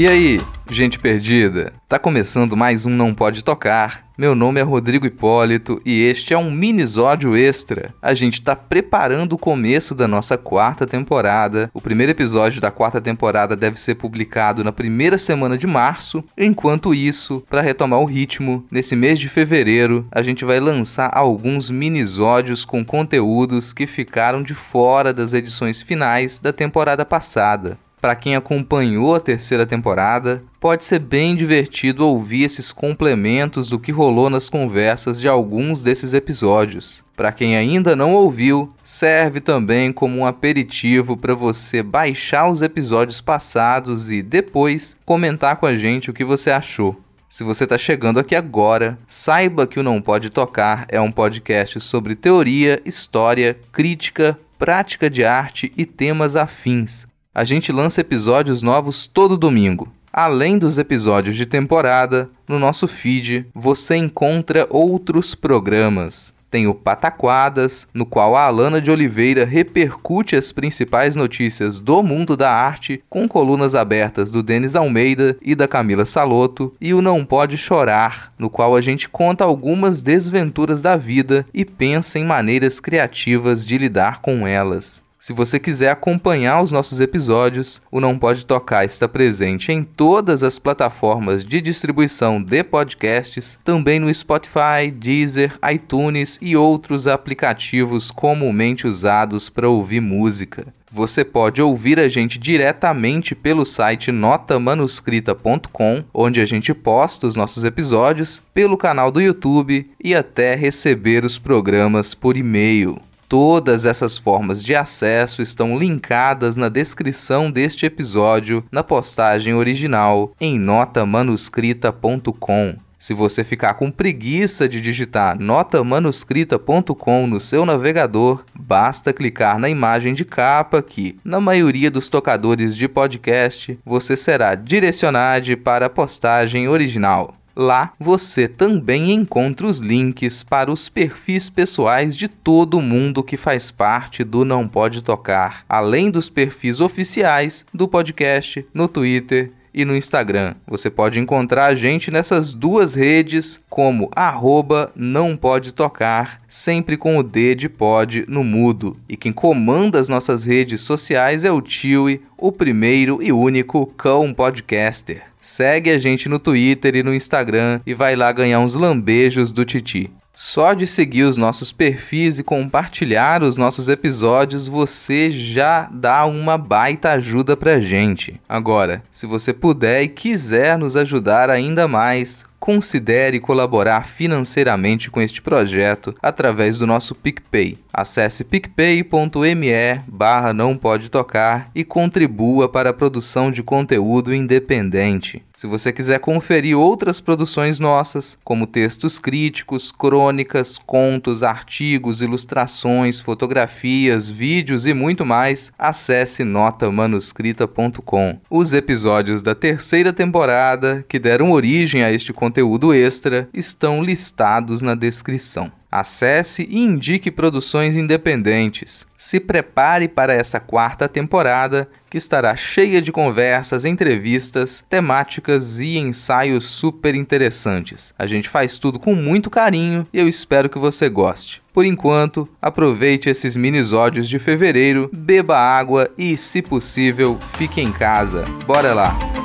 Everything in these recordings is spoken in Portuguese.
E aí, gente perdida? Tá começando mais um Não Pode Tocar. Meu nome é Rodrigo Hipólito e este é um minisódio extra. A gente tá preparando o começo da nossa quarta temporada. O primeiro episódio da quarta temporada deve ser publicado na primeira semana de março. Enquanto isso, para retomar o ritmo, nesse mês de fevereiro, a gente vai lançar alguns minisódios com conteúdos que ficaram de fora das edições finais da temporada passada. Para quem acompanhou a terceira temporada, pode ser bem divertido ouvir esses complementos do que rolou nas conversas de alguns desses episódios. Para quem ainda não ouviu, serve também como um aperitivo para você baixar os episódios passados e depois comentar com a gente o que você achou. Se você está chegando aqui agora, saiba que o Não Pode Tocar é um podcast sobre teoria, história, crítica, prática de arte e temas afins. A gente lança episódios novos todo domingo. Além dos episódios de temporada, no nosso feed você encontra outros programas. Tem o Pataquadas, no qual a Alana de Oliveira repercute as principais notícias do mundo da arte, com colunas abertas do Denis Almeida e da Camila Saloto, e o Não Pode Chorar, no qual a gente conta algumas desventuras da vida e pensa em maneiras criativas de lidar com elas. Se você quiser acompanhar os nossos episódios, o Não Pode Tocar está presente em todas as plataformas de distribuição de podcasts, também no Spotify, Deezer, iTunes e outros aplicativos comumente usados para ouvir música. Você pode ouvir a gente diretamente pelo site notamanuscrita.com, onde a gente posta os nossos episódios, pelo canal do YouTube e até receber os programas por e-mail. Todas essas formas de acesso estão linkadas na descrição deste episódio, na postagem original em notamanuscrita.com. Se você ficar com preguiça de digitar notamanuscrita.com no seu navegador, basta clicar na imagem de capa que, na maioria dos tocadores de podcast, você será direcionado para a postagem original. Lá você também encontra os links para os perfis pessoais de todo mundo que faz parte do Não Pode Tocar, além dos perfis oficiais do podcast no Twitter e no Instagram. Você pode encontrar a gente nessas duas redes como arroba não pode tocar, sempre com o D de pod no mudo. E quem comanda as nossas redes sociais é o Tiwi, o primeiro e único cão podcaster. Segue a gente no Twitter e no Instagram e vai lá ganhar uns lambejos do Titi. Só de seguir os nossos perfis e compartilhar os nossos episódios, você já dá uma baita ajuda pra gente. Agora, se você puder e quiser nos ajudar ainda mais, considere colaborar financeiramente com este projeto através do nosso PicPay. Acesse picpay.me barra não pode tocar e contribua para a produção de conteúdo independente. Se você quiser conferir outras produções nossas, como textos críticos, crônicas, contos, artigos, ilustrações, fotografias, vídeos e muito mais, acesse notamanuscrita.com. Os episódios da terceira temporada, que deram origem a este conteúdo extra, estão listados na descrição. Acesse e indique produções independentes. Se prepare para essa quarta temporada, que estará cheia de conversas, entrevistas, temáticas e ensaios super interessantes. A gente faz tudo com muito carinho e eu espero que você goste. Por enquanto, aproveite esses minisódios de fevereiro, beba água e, se possível, fique em casa. Bora lá!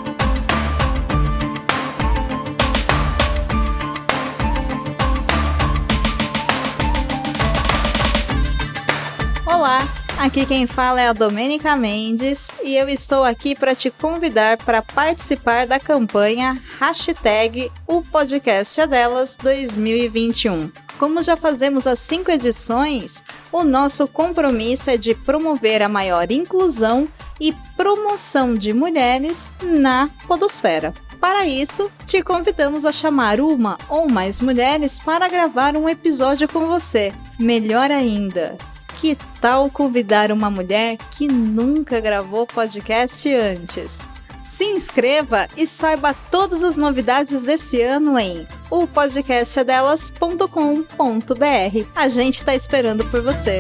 Olá, aqui quem fala é a Domênica Mendes e eu estou aqui para te convidar para participar da campanha hashtag O Podcast é Delas 2021. Como já fazemos as cinco edições, o nosso compromisso é de promover a maior inclusão e promoção de mulheres na Podosfera. Para isso, te convidamos a chamar uma ou mais mulheres para gravar um episódio com você. Melhor ainda, que tal convidar uma mulher que nunca gravou podcast antes? Se inscreva e saiba todas as novidades desse ano em o podcastdelas.com.br. A gente está esperando por você.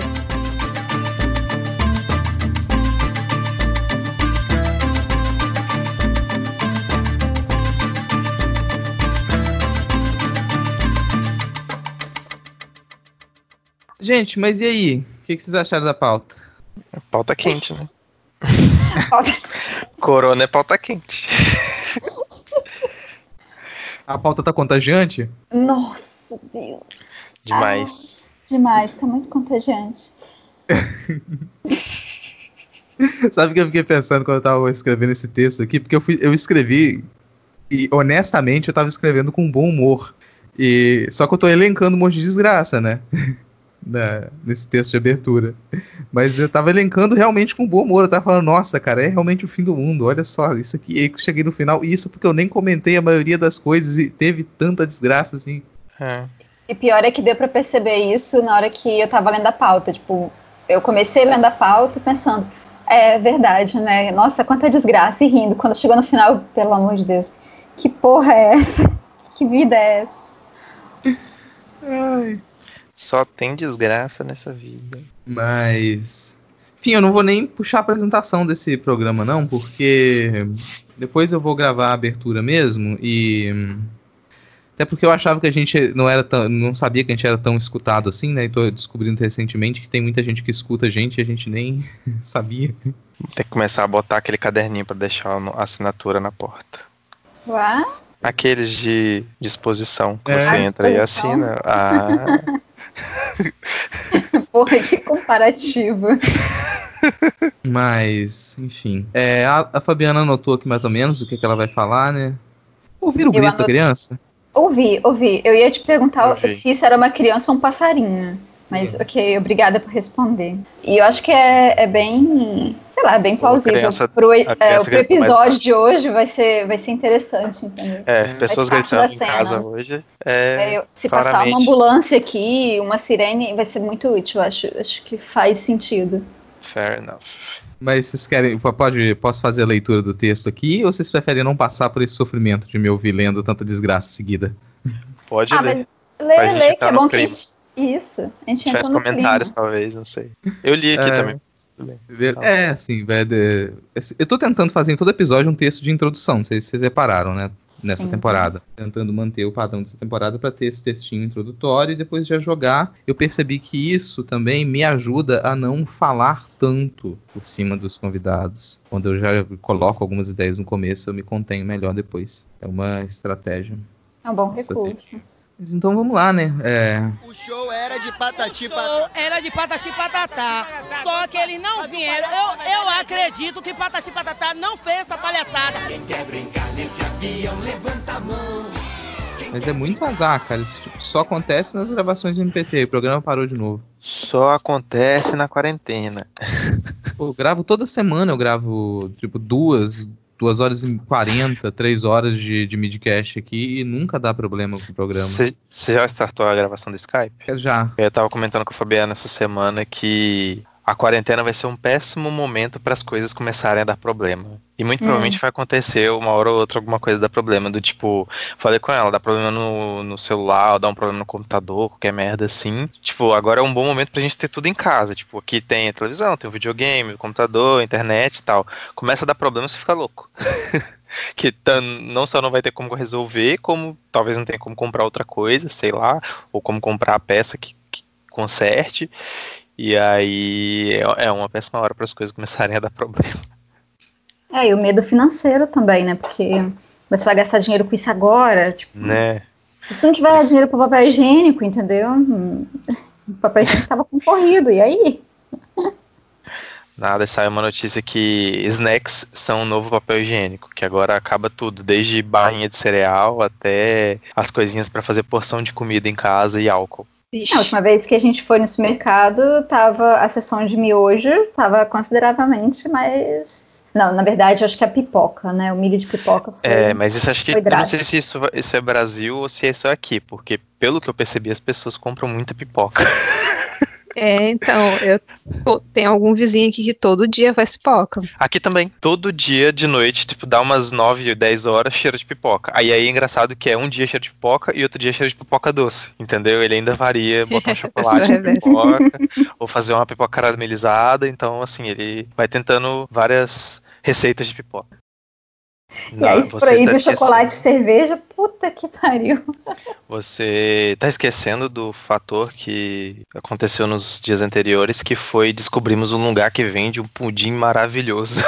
Gente, mas e aí? O que, que vocês acharam da pauta? Pauta quente, né? Corona é pauta quente. A pauta tá contagiante? Nossa, Deus. Demais. Demais, tá muito contagiante. Sabe o que eu fiquei pensando quando eu tava escrevendo esse texto aqui? Porque eu, fui, eu escrevi e honestamente eu tava escrevendo com bom humor. E só que eu tô elencando um monte de desgraça, né? Na, nesse texto de abertura. Mas eu tava elencando realmente com bom humor. Eu tava falando, nossa, cara, é realmente o fim do mundo. Olha só, isso aqui. Aí que eu cheguei no final. E isso porque eu nem comentei a maioria das coisas e teve tanta desgraça assim. É. E pior é que deu pra perceber isso na hora que eu tava lendo a pauta. Tipo, eu comecei lendo a pauta pensando, é verdade, né? Nossa, quanta desgraça e rindo. Quando chegou no final, pelo amor de Deus, que porra é essa? Que vida é essa? Ai. Só tem desgraça nessa vida. Mas. Enfim, eu não vou nem puxar a apresentação desse programa, não, porque depois eu vou gravar a abertura mesmo e. Até porque eu achava que a gente não era tão. não sabia que a gente era tão escutado assim, né? E tô descobrindo recentemente que tem muita gente que escuta a gente e a gente nem sabia. Tem que começar a botar aquele caderninho pra deixar a assinatura na porta. Ué? Aqueles de disposição que É. você entra e assina. Ah, Porra, que comparativo. Mas, enfim. É, a, a Fabiana anotou aqui mais ou menos o que, que ela vai falar, né? Ouviram o grito da criança? Ouvi, ouvi. Eu ia te perguntar Ouvi. se isso era uma criança ou um passarinho. Mas Yes. ok, obrigada por responder. E eu acho que é, é bem, sei lá, bem plausível. criança- pro, é, mais episódio de hoje vai ser, vai ser interessante, entendeu? é, pessoas gritando em casa hoje. É, É, eu- se passar uma claramente. ambulância aqui, uma sirene, vai ser muito útil, eu acho, acho que faz sentido. fair enough. Mas vocês querem. Pode, posso fazer a leitura do texto aqui ou vocês preferem não passar por esse sofrimento de me ouvir lendo tanta desgraça seguida? Pode ah, ler. mas lê, lê, que é bom que. Isso, a gente Se tivesse comentários, clima. talvez, não sei. Eu li aqui É. também. Tá. É, assim, vai de- eu tô tentando fazer em todo episódio um texto de introdução, não sei se vocês repararam, né? Nessa Sim. temporada. Tentando manter o padrão dessa temporada pra ter esse textinho introdutório e depois já jogar. Eu percebi que isso também me ajuda a não falar tanto por cima dos convidados. Quando eu já coloco algumas ideias no começo, eu me contenho melhor depois. É uma estratégia. É um bom recurso. Mas então vamos lá, né? É, O show era de patati show patatá. era de patati patatá. Só que eles não vieram. Eu, eu acredito que patati patatá não fez essa palhaçada. mas é muito azar, cara. Isso tipo, só acontece nas gravações de MPT. O programa parou de novo. Só acontece na quarentena. Pô, eu gravo toda semana, eu gravo, tipo, duas, duas horas e quarenta, três horas de, de midcast aqui e nunca dá problema com o programa. Você já startou a gravação do Skype? Já. Eu tava comentando com a Fabiana essa semana que a quarentena vai ser um péssimo momento para as coisas começarem a dar problema. E muito Hum. provavelmente vai acontecer uma hora ou outra alguma coisa dar problema. Do tipo, falei com ela, dá problema no, no celular, ou dá um problema no computador, qualquer merda assim. Tipo, agora é um bom momento pra gente ter tudo em casa. Tipo, aqui tem a televisão, tem o videogame, o computador, a internet e tal. Começa a dar problema, você fica louco. que não só não vai ter como resolver, como talvez não tenha como comprar outra coisa, sei lá, ou como comprar a peça que, que conserte. E aí é é uma péssima hora para as coisas começarem a dar problema. É, e o medo financeiro também, né? Porque você vai gastar dinheiro com isso agora. Tipo, Né? se não tiver dinheiro para papel higiênico, entendeu? Hum, O papel higiênico estava concorrido, e aí? Nada, saiu uma notícia que snacks são o novo papel higiênico, que agora acaba tudo, desde barrinha de cereal até as coisinhas para fazer porção de comida em casa e álcool. A última vez que a gente foi no supermercado, tava a seção de miojo, tava consideravelmente mais. Não, na verdade, eu acho que a pipoca, né? O milho de pipoca foi. É, mas isso acho que. não sei se isso, isso é Brasil ou se é só aqui, porque pelo que eu percebi, as pessoas compram muita pipoca. É, então, eu tem algum vizinho aqui que todo dia faz pipoca. Aqui também. Todo dia de noite, tipo, dá umas 9, 10 horas, cheiro de pipoca. Aí aí é engraçado que é um dia cheiro de pipoca e outro dia cheiro de pipoca doce. Entendeu? Ele ainda varia, botar um chocolate na reverso. pipoca, ou fazer uma pipoca caramelizada. Então, assim, ele vai tentando várias receitas de pipoca. E aí, você proíbe o chocolate e cerveja, puta que pariu. Você tá esquecendo do fator que aconteceu nos dias anteriores, que foi descobrimos um lugar que vende um pudim maravilhoso.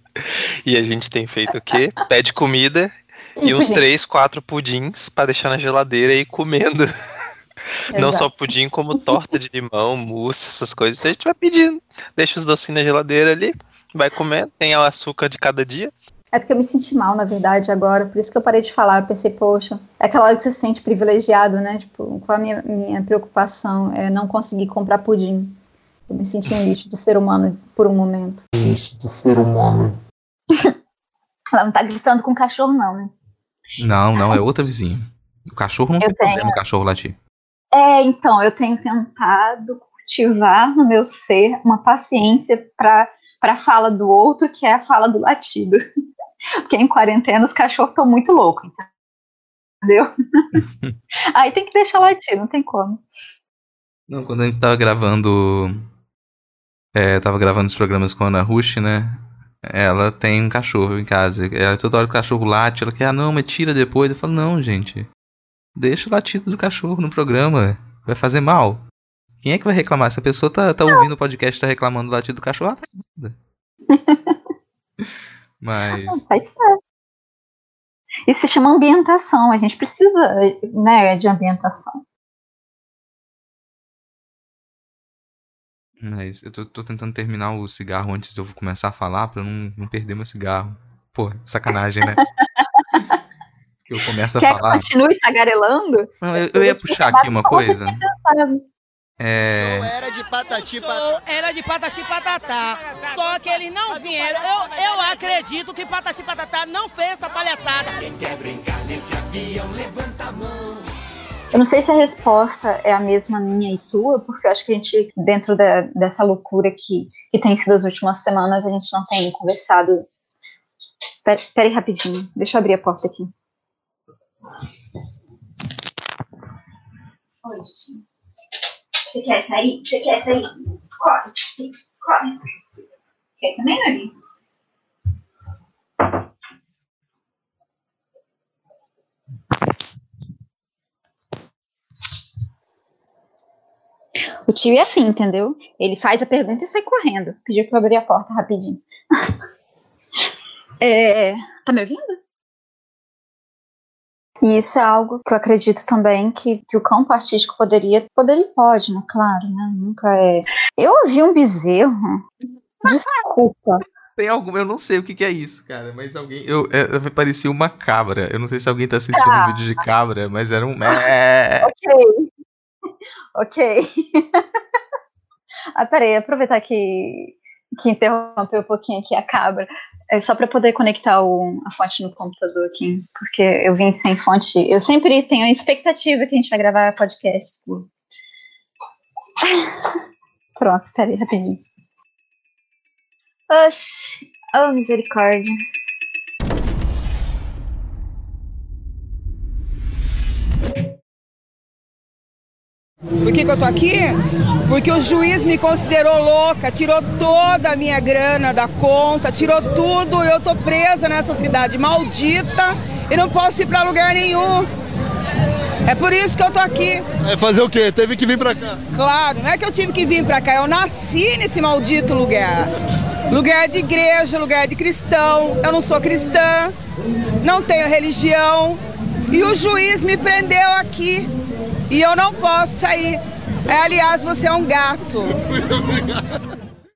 e a gente tem feito o quê? Pede comida e uns pudim. três, quatro pudins pra deixar na geladeira e ir comendo. Não Exato. só pudim, como torta de limão, mousse, essas coisas. Então a gente vai pedindo. Deixa os docinhos na geladeira ali, vai comendo, tem o açúcar de cada dia. É porque eu me senti mal, na verdade, agora. Por isso que eu parei de falar. Eu pensei, poxa, é aquela hora que você se sente privilegiado, né? Tipo, qual a minha, minha preocupação? É não conseguir comprar pudim. Eu me senti um lixo de ser humano por um momento. Ela não tá gritando com o cachorro, não, né? Não, não, é outra vizinha. O cachorro não Eu tem tenho. problema, o cachorro latir. É, então, eu tenho tentado cultivar no meu ser uma paciência para a fala do outro, que é a fala do latido. Porque em quarentena os cachorros estão muito loucos, entendeu? Aí tem que deixar latir, não tem como. Não, quando a gente tava gravando. É, tava gravando os programas com a Ana Rush, né? Ela tem um cachorro em casa. Ela, toda hora que o cachorro late, ela quer, ah não, mas tira depois. Eu falo, não, gente. Deixa o latido do cachorro no programa. Vai fazer mal. Quem é que vai reclamar? Se a pessoa tá, tá ouvindo o podcast e tá reclamando do latido do cachorro, ela tá. Mas. Não, faz parte. Isso se chama ambientação. A gente precisa né, de ambientação. Mas eu tô, tô tentando terminar o cigarro antes de eu começar a falar pra eu não, não perder meu cigarro. Pô, sacanagem, né? Que eu começo a Quer que falar. continue tagarelando? Não, eu, eu ia puxar aqui uma coisa. Show É. era de patati Show patata. era de patati patatá. Só que eles não vieram. Eu, eu acredito que patati patatá não fez essa palhaçada. Eu não sei se a resposta é a mesma minha e sua, porque eu acho que a gente, dentro da- dessa loucura que, que tem sido as últimas semanas, a gente não tem conversado. Pera, pera aí rapidinho, deixa eu abrir a porta aqui. Oi, Você quer sair? Você quer sair? Corre, Titi, corre. Quer também, Ari? O tio é assim, entendeu? Ele faz a pergunta e sai correndo. Pediu pra eu abrir a porta rapidinho. É, tá me ouvindo? E isso é algo que eu acredito também que, que o campo artístico poderia. Poderia e pode, né? Claro, né? Nunca é. Eu ouvi um bezerro. Desculpa. Tem algum. Eu não sei o que, que é isso, cara. Mas alguém. Eu, é, parecia uma cabra. Eu não sei se alguém tá assistindo Tá. um vídeo de cabra, mas era um. É, Ok. Ok. ah, peraí, aproveitar que, que interrompeu um pouquinho aqui a cabra. É só para poder conectar o- a fonte no computador aqui, porque eu vim sem fonte. Eu sempre tenho a expectativa que a gente vai gravar podcasts curtos. Pronto, peraí, rapidinho. Oxi, oh misericórdia. Por que, que eu tô aqui? Porque o juiz me considerou louca, tirou toda a minha grana da conta, tirou tudo. Eu tô presa nessa cidade maldita e não posso ir pra lugar nenhum. É por isso que eu tô aqui. É fazer o quê? Teve que vir pra cá. Claro, não é que eu tive que vir pra cá, eu nasci nesse maldito lugar. Lugar de igreja, lugar de cristão. Eu não sou cristã, não tenho religião. E o juiz me prendeu aqui. E eu não posso sair. É, aliás, você é um gato. Muito obrigado.